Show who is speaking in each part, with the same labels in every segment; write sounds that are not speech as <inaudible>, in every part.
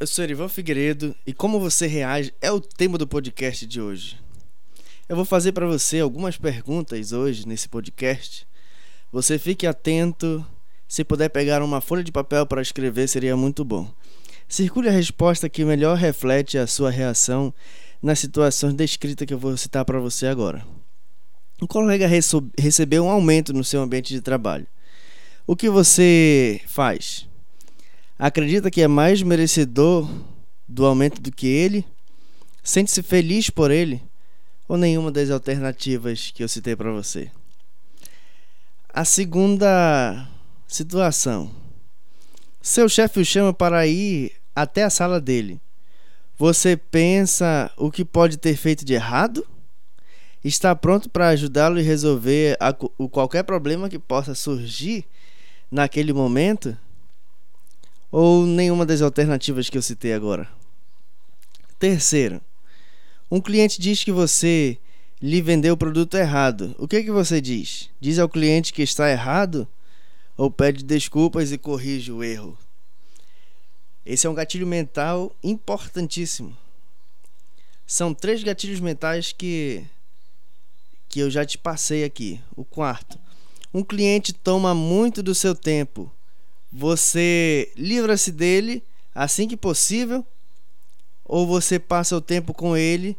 Speaker 1: Eu sou Erivan Figueiredo e como você reage é o tema do podcast de hoje. Eu vou fazer para você algumas perguntas hoje nesse podcast. Você fique atento. Se puder pegar uma folha de papel para escrever, seria muito bom. Circule a resposta que melhor reflete a sua reação nas situações descritas que eu vou citar para você agora. Um colega recebeu um aumento no seu ambiente de trabalho. O que você faz? Acredita que é mais merecedor do aumento do que ele? Sente-se feliz por ele? Ou nenhuma das alternativas que eu citei para você? A segunda situação. Seu chefe o chama para ir até a sala dele. Você pensa o que pode ter feito de errado? Está pronto para ajudá-lo e resolver a, o qualquer problema que possa surgir naquele momento? Ou nenhuma das alternativas que eu citei agora? Terceiro, um cliente diz que você lhe vendeu o produto errado. O que, que você diz? Diz ao cliente que está errado? Ou pede desculpas e corrige o erro? Esse é um gatilho mental importantíssimo. São três gatilhos mentais que que eu já te passei aqui. O quarto, um cliente toma muito do seu tempo você livra-se dele assim que possível ou você passa o tempo com ele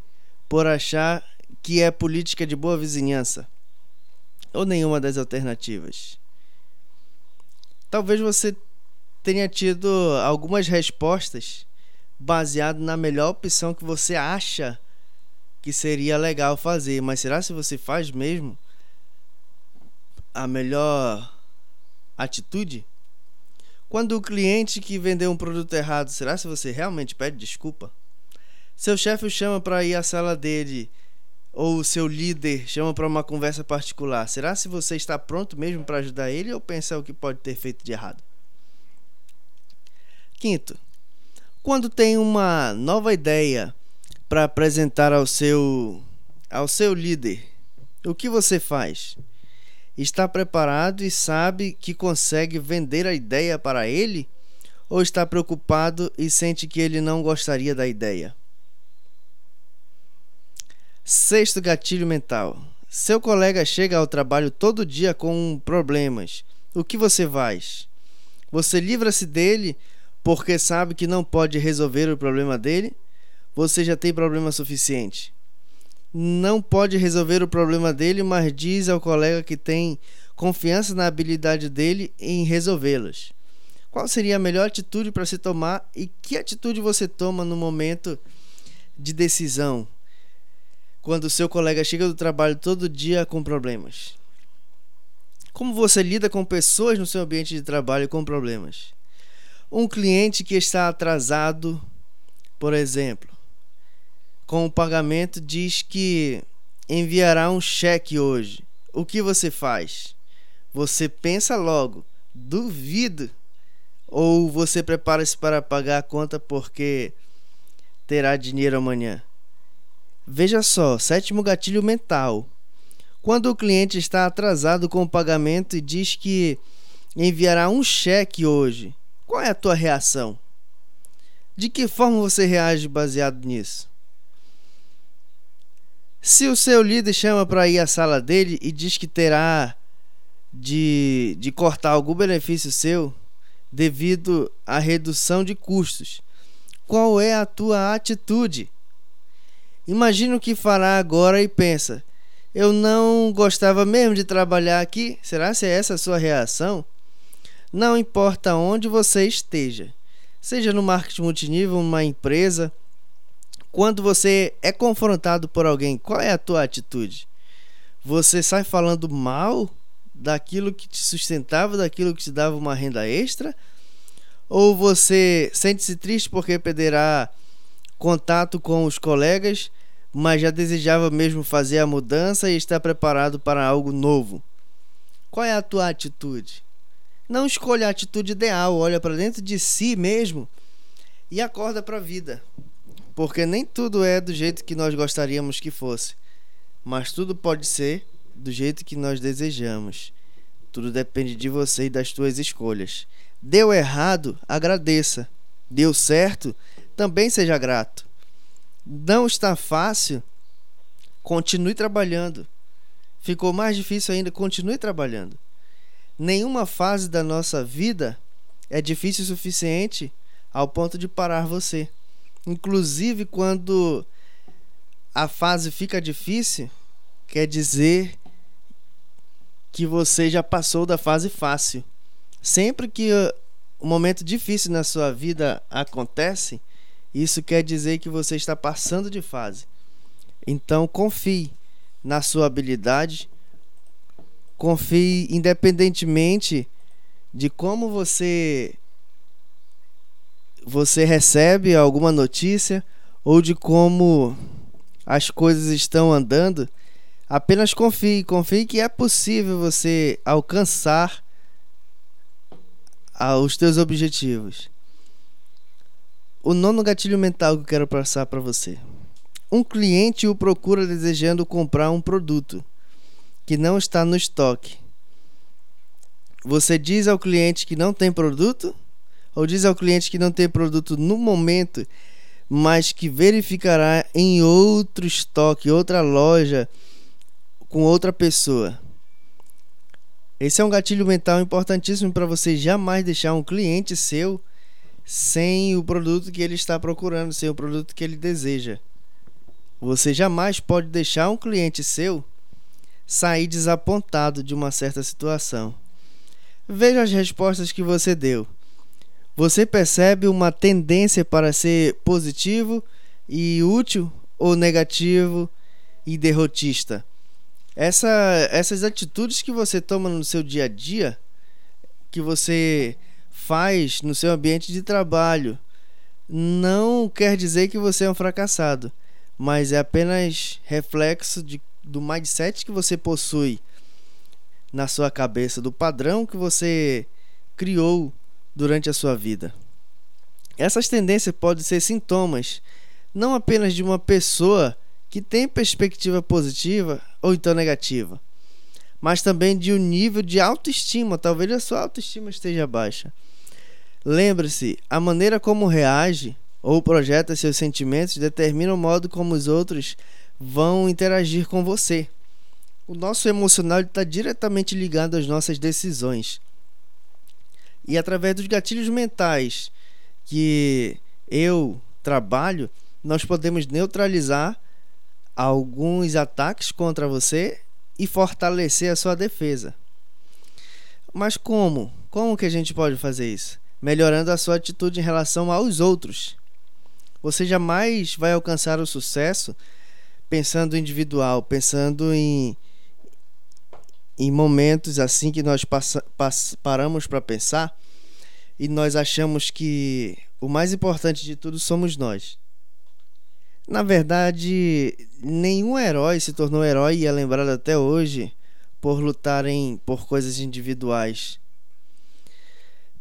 Speaker 1: por achar que é política de boa vizinhança ou nenhuma das alternativas. Talvez você tenha tido algumas respostas baseado na melhor opção que você acha que seria legal fazer, mas será se você faz mesmo a melhor atitude? Quando o cliente que vendeu um produto errado, será se você realmente pede desculpa? Seu chefe o chama para ir à sala dele ou seu líder chama para uma conversa particular. Será se você está pronto mesmo para ajudar ele ou pensa o que pode ter feito de errado? Quinto, quando tem uma nova ideia para apresentar ao seu ao seu líder, o que você faz? Está preparado e sabe que consegue vender a ideia para ele? Ou está preocupado e sente que ele não gostaria da ideia? Sexto gatilho mental. Seu colega chega ao trabalho todo dia com problemas. O que você faz? Você livra-se dele porque sabe que não pode resolver o problema dele? Você já tem problema suficiente não pode resolver o problema dele, mas diz ao colega que tem confiança na habilidade dele em resolvê-los. Qual seria a melhor atitude para se tomar e que atitude você toma no momento de decisão? Quando o seu colega chega do trabalho todo dia com problemas. Como você lida com pessoas no seu ambiente de trabalho com problemas? Um cliente que está atrasado, por exemplo, com o pagamento diz que enviará um cheque hoje. O que você faz? Você pensa logo, duvido. Ou você prepara-se para pagar a conta porque terá dinheiro amanhã. Veja só, sétimo gatilho mental. Quando o cliente está atrasado com o pagamento e diz que enviará um cheque hoje, qual é a tua reação? De que forma você reage baseado nisso? Se o seu líder chama para ir à sala dele e diz que terá de, de cortar algum benefício seu devido à redução de custos, qual é a tua atitude? Imagina o que fará agora e pensa: eu não gostava mesmo de trabalhar aqui? Será se é essa a sua reação? Não importa onde você esteja, seja no marketing multinível, numa empresa quando você é confrontado por alguém, qual é a tua atitude? Você sai falando mal daquilo que te sustentava, daquilo que te dava uma renda extra? Ou você sente-se triste porque perderá contato com os colegas, mas já desejava mesmo fazer a mudança e está preparado para algo novo? Qual é a tua atitude? Não escolha a atitude ideal, olha para dentro de si mesmo e acorda para a vida porque nem tudo é do jeito que nós gostaríamos que fosse, mas tudo pode ser do jeito que nós desejamos. Tudo depende de você e das tuas escolhas. Deu errado, agradeça. deu certo, também seja grato. Não está fácil, continue trabalhando. Ficou mais difícil ainda, continue trabalhando. Nenhuma fase da nossa vida é difícil o suficiente ao ponto de parar você. Inclusive, quando a fase fica difícil, quer dizer que você já passou da fase fácil. Sempre que um momento difícil na sua vida acontece, isso quer dizer que você está passando de fase. Então confie na sua habilidade, confie independentemente de como você você recebe alguma notícia ou de como as coisas estão andando, apenas confie, confie que é possível você alcançar os teus objetivos. O nono gatilho mental que eu quero passar para você. Um cliente o procura desejando comprar um produto que não está no estoque. Você diz ao cliente que não tem produto? Ou diz ao cliente que não tem produto no momento, mas que verificará em outro estoque, outra loja, com outra pessoa? Esse é um gatilho mental importantíssimo para você jamais deixar um cliente seu sem o produto que ele está procurando, sem o produto que ele deseja. Você jamais pode deixar um cliente seu sair desapontado de uma certa situação. Veja as respostas que você deu. Você percebe uma tendência para ser positivo e útil ou negativo e derrotista? Essa, essas atitudes que você toma no seu dia a dia, que você faz no seu ambiente de trabalho, não quer dizer que você é um fracassado, mas é apenas reflexo de, do mindset que você possui na sua cabeça, do padrão que você criou durante a sua vida. Essas tendências podem ser sintomas não apenas de uma pessoa que tem perspectiva positiva ou então negativa, mas também de um nível de autoestima. Talvez a sua autoestima esteja baixa. Lembre-se, a maneira como reage ou projeta seus sentimentos determina o modo como os outros vão interagir com você. O nosso emocional está diretamente ligado às nossas decisões. E através dos gatilhos mentais que eu trabalho, nós podemos neutralizar alguns ataques contra você e fortalecer a sua defesa. Mas como? Como que a gente pode fazer isso? Melhorando a sua atitude em relação aos outros. Você jamais vai alcançar o sucesso pensando individual, pensando em, em momentos assim que nós passa, pass, paramos para pensar e nós achamos que o mais importante de tudo somos nós. Na verdade, nenhum herói se tornou herói e é lembrado até hoje por lutarem por coisas individuais.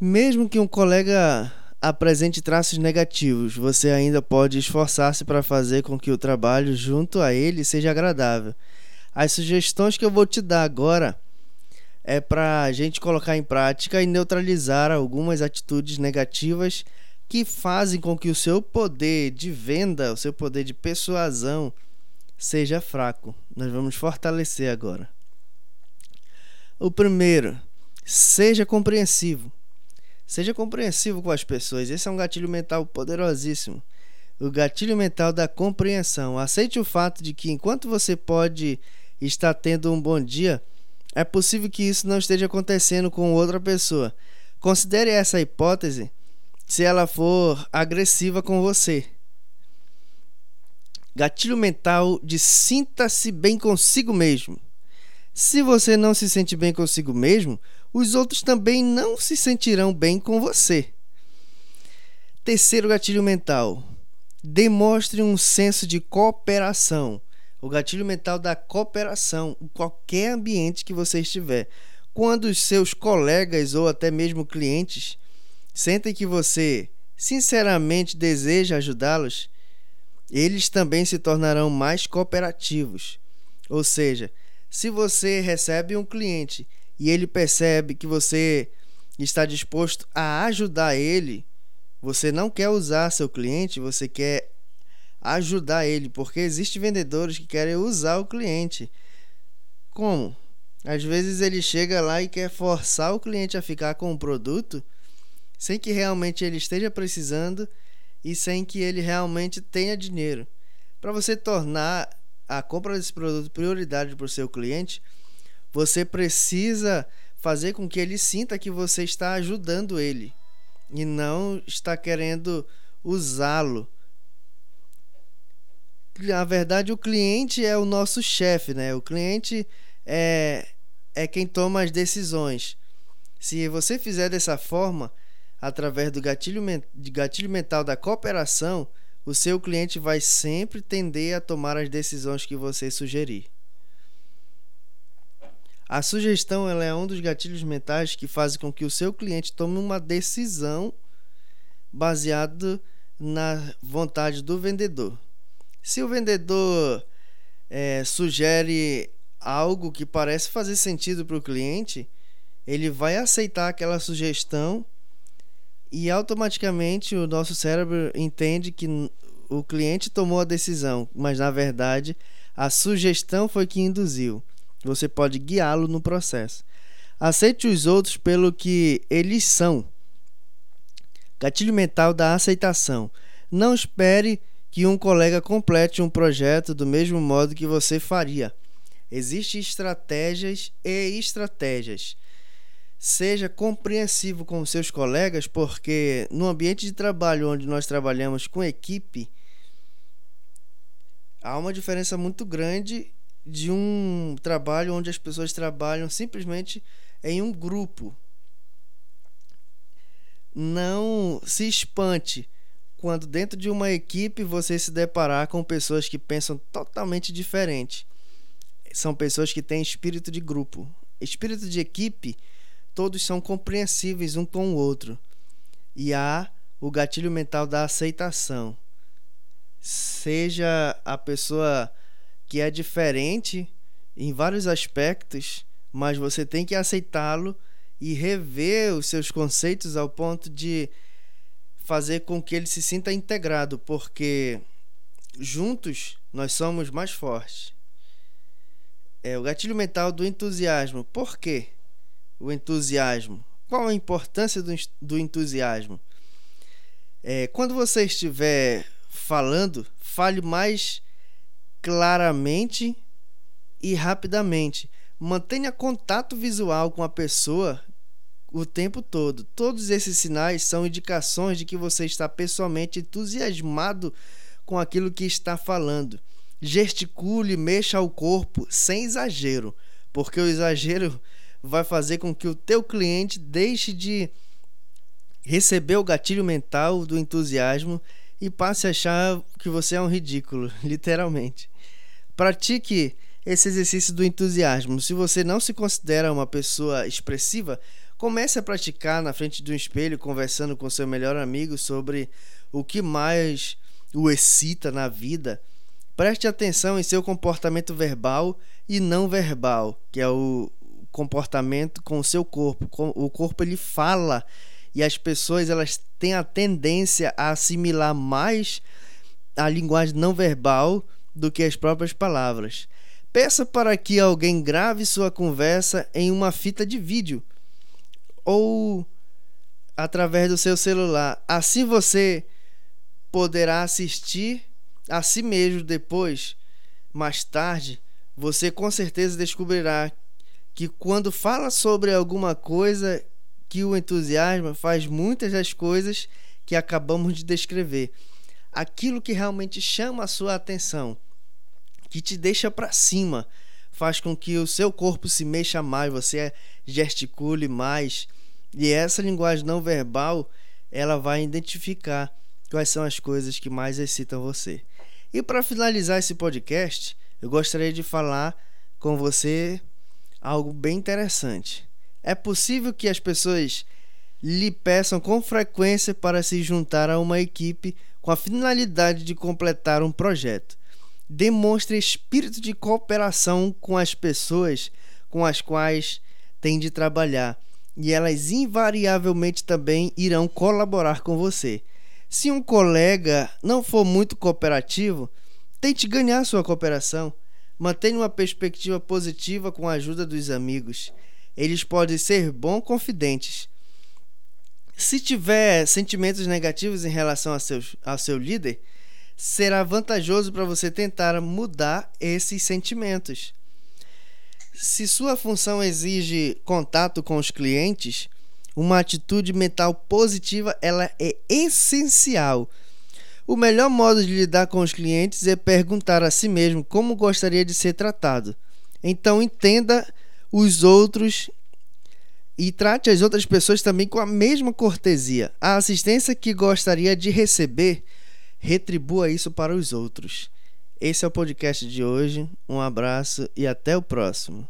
Speaker 1: Mesmo que um colega apresente traços negativos, você ainda pode esforçar-se para fazer com que o trabalho junto a ele seja agradável. As sugestões que eu vou te dar agora é para a gente colocar em prática e neutralizar algumas atitudes negativas que fazem com que o seu poder de venda, o seu poder de persuasão seja fraco. Nós vamos fortalecer agora. O primeiro, seja compreensivo. Seja compreensivo com as pessoas. Esse é um gatilho mental poderosíssimo. O gatilho mental da compreensão. Aceite o fato de que enquanto você pode estar tendo um bom dia, é possível que isso não esteja acontecendo com outra pessoa. Considere essa hipótese se ela for agressiva com você. Gatilho mental de sinta-se bem consigo mesmo. Se você não se sente bem consigo mesmo, os outros também não se sentirão bem com você. Terceiro gatilho mental. Demonstre um senso de cooperação. O gatilho mental da cooperação em qualquer ambiente que você estiver. Quando os seus colegas ou até mesmo clientes sentem que você sinceramente deseja ajudá-los, eles também se tornarão mais cooperativos. Ou seja, se você recebe um cliente e ele percebe que você está disposto a ajudar ele, Você não quer usar seu cliente, você quer ajudar ele, porque existem vendedores que querem usar o cliente. Como? Às vezes ele chega lá e quer forçar o cliente a ficar com o produto sem que realmente ele esteja precisando e sem que ele realmente tenha dinheiro. Para você tornar a compra desse produto prioridade para o seu cliente, você precisa fazer com que ele sinta que você está ajudando ele e não está querendo usá-lo. Na verdade, o cliente é o nosso chefe, né? O cliente é, é quem toma as decisões. Se você fizer dessa forma, através do gatilho, gatilho mental da cooperação, o seu cliente vai sempre tender a tomar as decisões que você sugerir. A sugestão ela é um dos gatilhos mentais que faz com que o seu cliente tome uma decisão baseado na vontade do vendedor. Se o vendedor é, sugere algo que parece fazer sentido para o cliente, ele vai aceitar aquela sugestão e automaticamente o nosso cérebro entende que o cliente tomou a decisão, mas na verdade a sugestão foi que induziu. Você pode guiá-lo no processo. Aceite os outros pelo que eles são. Gatilho mental da aceitação. Não espere que um colega complete um projeto do mesmo modo que você faria. Existem estratégias e estratégias. Seja compreensivo com seus colegas, porque no ambiente de trabalho onde nós trabalhamos com equipe, há uma diferença muito grande de um trabalho onde as pessoas trabalham simplesmente em um grupo. Não se espante quando dentro de uma equipe você se deparar com pessoas que pensam totalmente diferente. São pessoas que têm espírito de grupo. Espírito de equipe, todos são compreensíveis um com o outro. E há o gatilho mental da aceitação. Seja a pessoa que é diferente em vários aspectos, mas você tem que aceitá-lo e rever os seus conceitos ao ponto de fazer com que ele se sinta integrado, porque juntos nós somos mais fortes. É o gatilho mental do entusiasmo. Por quê? O entusiasmo. Qual a importância do, do entusiasmo? É, quando você estiver falando, fale mais claramente e rapidamente. Mantenha contato visual com a pessoa o tempo todo. Todos esses sinais são indicações de que você está pessoalmente entusiasmado com aquilo que está falando. Gesticule, mexa o corpo sem exagero, porque o exagero vai fazer com que o teu cliente deixe de receber o gatilho mental do entusiasmo e passe a achar que você é um ridículo, <laughs> literalmente. Pratique esse exercício do entusiasmo. Se você não se considera uma pessoa expressiva, comece a praticar na frente de um espelho, conversando com seu melhor amigo sobre o que mais o excita na vida. Preste atenção em seu comportamento verbal e não verbal, que é o comportamento com o seu corpo. O corpo ele fala e as pessoas elas têm a tendência a assimilar mais a linguagem não verbal do que as próprias palavras. Peça para que alguém grave sua conversa em uma fita de vídeo ou através do seu celular. Assim você poderá assistir a si mesmo depois, mais tarde, você com certeza descobrirá que quando fala sobre alguma coisa que o entusiasma, faz muitas das coisas que acabamos de descrever aquilo que realmente chama a sua atenção, que te deixa para cima, faz com que o seu corpo se mexa mais, você gesticule mais. E essa linguagem não verbal, ela vai identificar quais são as coisas que mais excitam você. E para finalizar esse podcast, eu gostaria de falar com você algo bem interessante. É possível que as pessoas lhe peçam com frequência para se juntar a uma equipe com a finalidade de completar um projeto. Demonstre espírito de cooperação com as pessoas com as quais tem de trabalhar e elas invariavelmente também irão colaborar com você. Se um colega não for muito cooperativo, tente ganhar sua cooperação. Mantenha uma perspectiva positiva com a ajuda dos amigos. Eles podem ser bons confidentes. Se tiver sentimentos negativos em relação a seu, ao seu líder, será vantajoso para você tentar mudar esses sentimentos. Se sua função exige contato com os clientes, uma atitude mental positiva ela é essencial. O melhor modo de lidar com os clientes é perguntar a si mesmo como gostaria de ser tratado. Então entenda os outros e trate as outras pessoas também com a mesma cortesia. A assistência que gostaria de receber, retribua isso para os outros. Esse é o podcast de hoje. Um abraço e até o próximo.